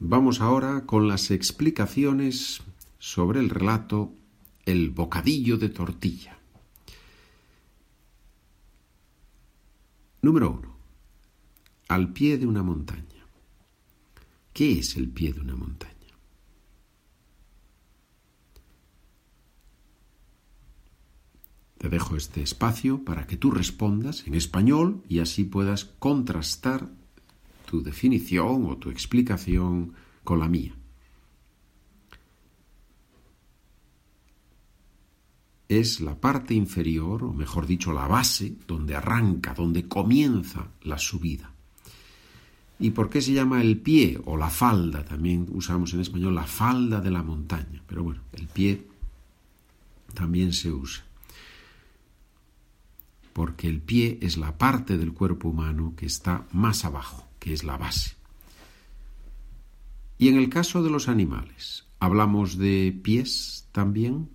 Vamos ahora con las explicaciones sobre el relato El bocadillo de tortilla. Número 1. Al pie de una montaña. ¿Qué es el pie de una montaña? Te dejo este espacio para que tú respondas en español y así puedas contrastar tu definición o tu explicación con la mía. Es la parte inferior, o mejor dicho, la base, donde arranca, donde comienza la subida. ¿Y por qué se llama el pie o la falda? También usamos en español la falda de la montaña, pero bueno, el pie también se usa. Porque el pie es la parte del cuerpo humano que está más abajo que es la base. Y en el caso de los animales, ¿hablamos de pies también?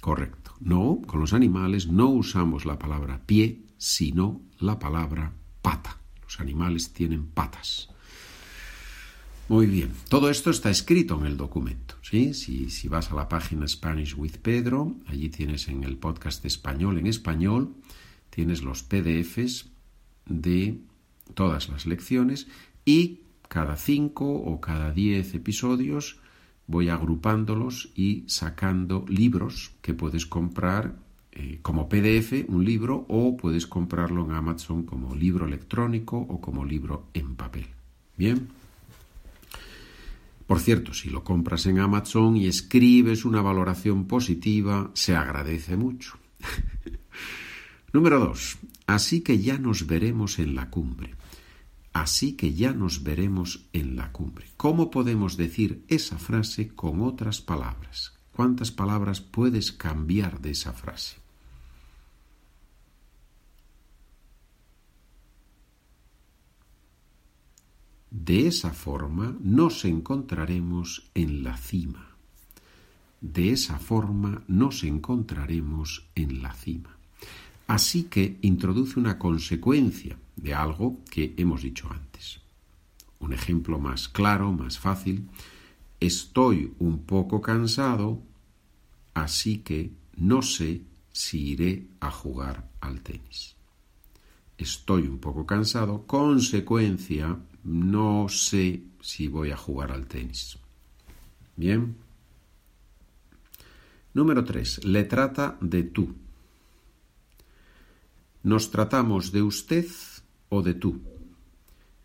Correcto. No, con los animales no usamos la palabra pie, sino la palabra pata. Los animales tienen patas. Muy bien, todo esto está escrito en el documento. ¿sí? Si, si vas a la página Spanish with Pedro, allí tienes en el podcast español en español, tienes los PDFs de todas las lecciones y cada cinco o cada diez episodios voy agrupándolos y sacando libros que puedes comprar eh, como PDF, un libro, o puedes comprarlo en Amazon como libro electrónico o como libro en papel. Bien. Por cierto, si lo compras en Amazon y escribes una valoración positiva, se agradece mucho. Número dos. Así que ya nos veremos en la cumbre. Así que ya nos veremos en la cumbre. ¿Cómo podemos decir esa frase con otras palabras? ¿Cuántas palabras puedes cambiar de esa frase? De esa forma nos encontraremos en la cima. De esa forma nos encontraremos en la cima. Así que introduce una consecuencia de algo que hemos dicho antes. Un ejemplo más claro, más fácil. Estoy un poco cansado, así que no sé si iré a jugar al tenis. Estoy un poco cansado, consecuencia, no sé si voy a jugar al tenis. Bien. Número 3. Le trata de tú. ¿Nos tratamos de usted o de tú?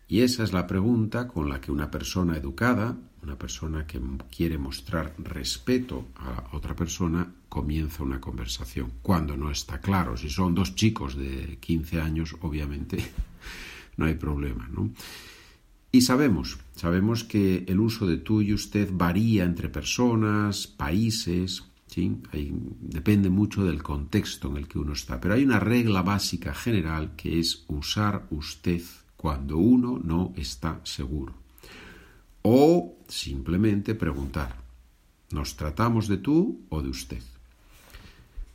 Y esa es la pregunta con la que una persona educada, una persona que quiere mostrar respeto a otra persona, comienza una conversación. Cuando no está claro, si son dos chicos de 15 años, obviamente no hay problema, ¿no? Y sabemos, sabemos que el uso de tú y usted varía entre personas, países, depende mucho del contexto en el que uno está, pero hay una regla básica general que es usar usted cuando uno no está seguro. O simplemente preguntar, ¿nos tratamos de tú o de usted?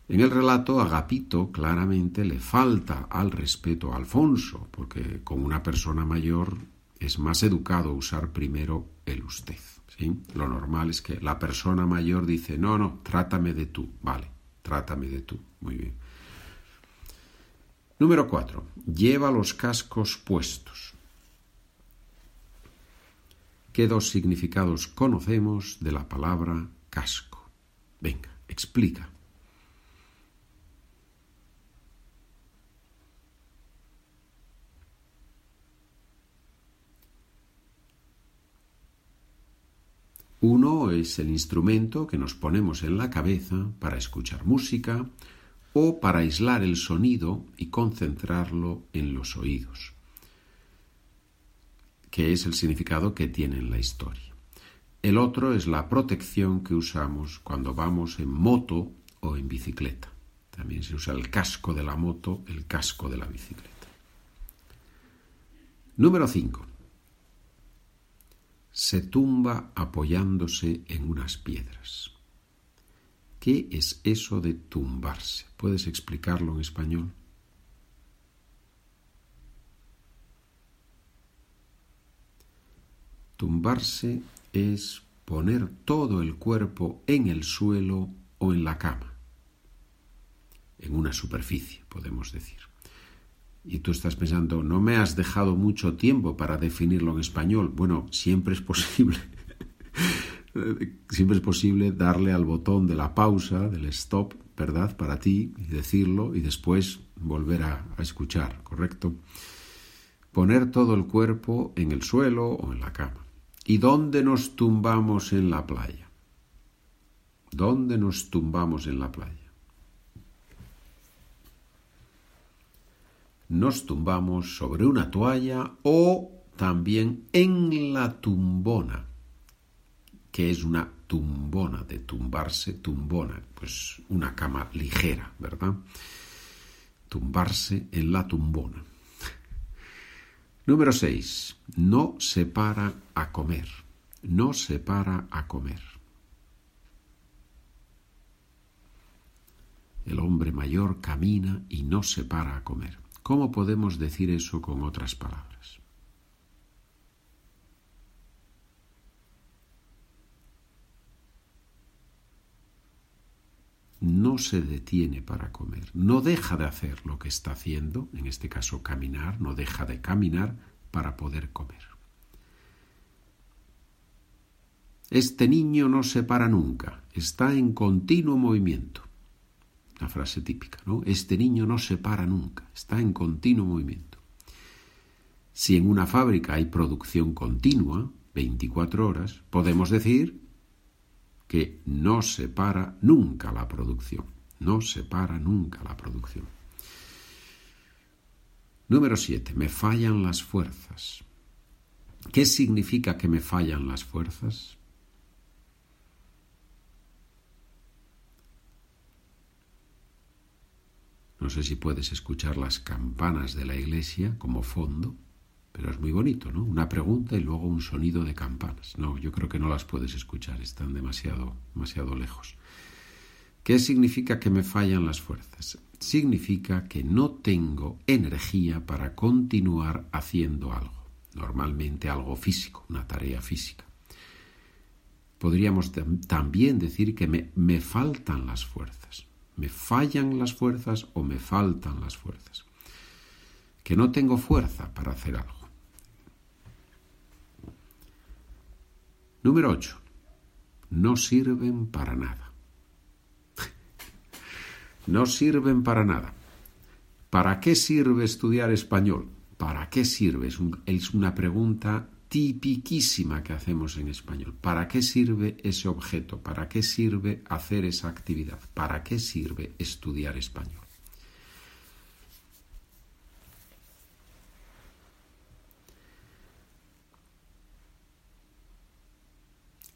En el relato, Agapito claramente le falta al respeto a Alfonso, porque con una persona mayor es más educado usar primero el usted. Lo normal es que la persona mayor dice, no, no, trátame de tú, vale, trátame de tú, muy bien. Número cuatro, lleva los cascos puestos. ¿Qué dos significados conocemos de la palabra casco? Venga, explica. Uno es el instrumento que nos ponemos en la cabeza para escuchar música o para aislar el sonido y concentrarlo en los oídos, que es el significado que tiene en la historia. El otro es la protección que usamos cuando vamos en moto o en bicicleta. También se usa el casco de la moto, el casco de la bicicleta. Número 5 se tumba apoyándose en unas piedras. ¿Qué es eso de tumbarse? ¿Puedes explicarlo en español? Tumbarse es poner todo el cuerpo en el suelo o en la cama, en una superficie, podemos decir. Y tú estás pensando, no me has dejado mucho tiempo para definirlo en español. Bueno, siempre es posible. siempre es posible darle al botón de la pausa, del stop, ¿verdad? Para ti, y decirlo y después volver a, a escuchar, ¿correcto? Poner todo el cuerpo en el suelo o en la cama. ¿Y dónde nos tumbamos en la playa? ¿Dónde nos tumbamos en la playa? Nos tumbamos sobre una toalla o también en la tumbona, que es una tumbona, de tumbarse, tumbona, pues una cama ligera, ¿verdad? Tumbarse en la tumbona. Número 6. No se para a comer. No se para a comer. El hombre mayor camina y no se para a comer. ¿Cómo podemos decir eso con otras palabras? no se detiene para comer, no deja de hacer lo que está haciendo, en este caso caminar, no deja de caminar para poder comer. Este niño no se para nunca, está en continuo movimiento. La frase típica, ¿no? Este niño no se para nunca, está en continuo movimiento. Si en una fábrica hay producción continua, 24 horas, podemos decir que no se para nunca la producción. No se para nunca la producción. Número 7. Me fallan las fuerzas. ¿Qué significa que me fallan las fuerzas? No sé si puedes escuchar las campanas de la iglesia como fondo. Pero es muy bonito, ¿no? Una pregunta y luego un sonido de campanas. No, yo creo que no las puedes escuchar, están demasiado, demasiado lejos. ¿Qué significa que me fallan las fuerzas? Significa que no tengo energía para continuar haciendo algo, normalmente algo físico, una tarea física. Podríamos también decir que me, me faltan las fuerzas. Me fallan las fuerzas o me faltan las fuerzas. Que no tengo fuerza para hacer algo. Número 8. No sirven para nada. no sirven para nada. ¿Para qué sirve estudiar español? ¿Para qué sirve? Es, una pregunta tipiquísima que hacemos en español. ¿Para qué sirve ese objeto? ¿Para qué sirve hacer esa actividad? ¿Para qué sirve estudiar español?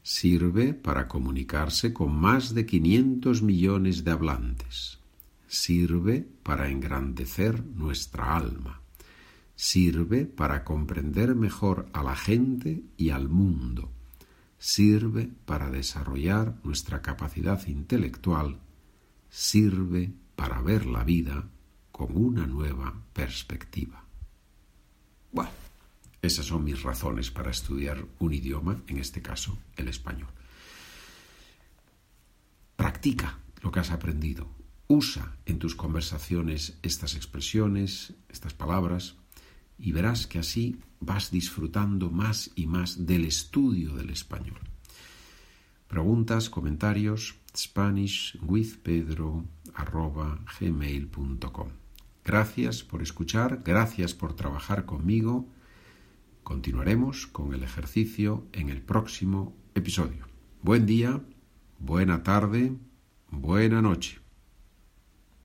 Sirve para comunicarse con más de 500 millones de hablantes. Sirve para engrandecer nuestra alma. Sirve para comprender mejor a la gente y al mundo. Sirve para desarrollar nuestra capacidad intelectual. Sirve para ver la vida con una nueva perspectiva. Bueno. Esas son mis razones para estudiar un idioma, en este caso el español. Practica lo que has aprendido. Usa en tus conversaciones estas expresiones, estas palabras, y verás que así vas disfrutando más y más del estudio del español. Preguntas, comentarios, spanishwithpedro.gmail.com Gracias por escuchar, gracias por trabajar conmigo Continuaremos con el ejercicio en el próximo episodio. Buen día, buena tarde, buena noche.